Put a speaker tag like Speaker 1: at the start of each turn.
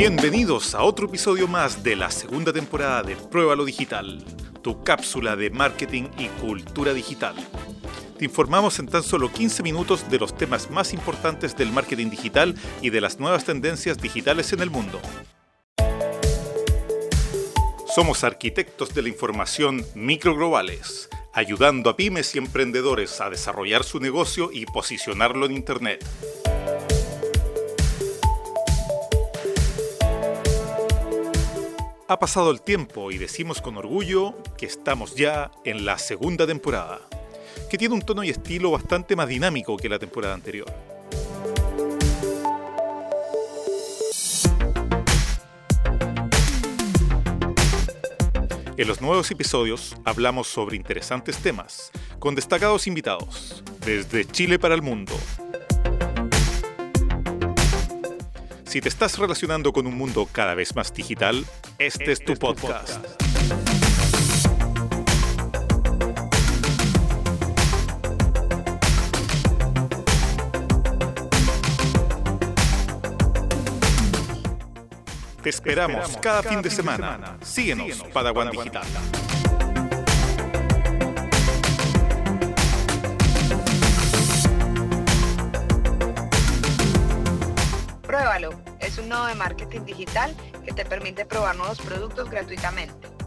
Speaker 1: Bienvenidos a otro episodio más de la segunda temporada de Pruébalo Digital, tu cápsula de marketing y cultura digital. Te informamos en tan solo 15 minutos de los temas más importantes del marketing digital y de las nuevas tendencias digitales en el mundo. Somos arquitectos de la información microglobales, ayudando a pymes y emprendedores a desarrollar su negocio y posicionarlo en Internet. Ha pasado el tiempo y decimos con orgullo que estamos ya en la segunda temporada, que tiene un tono y estilo bastante más dinámico que la temporada anterior. En los nuevos episodios hablamos sobre interesantes temas, con destacados invitados, desde Chile para el mundo, Si te estás relacionando con un mundo cada vez más digital, este, es tu podcast. Te esperamos cada fin de semana. Síguenos, Padawan Digital.
Speaker 2: Es un nodo de marketing digital que te permite probar nuevos productos gratuitamente.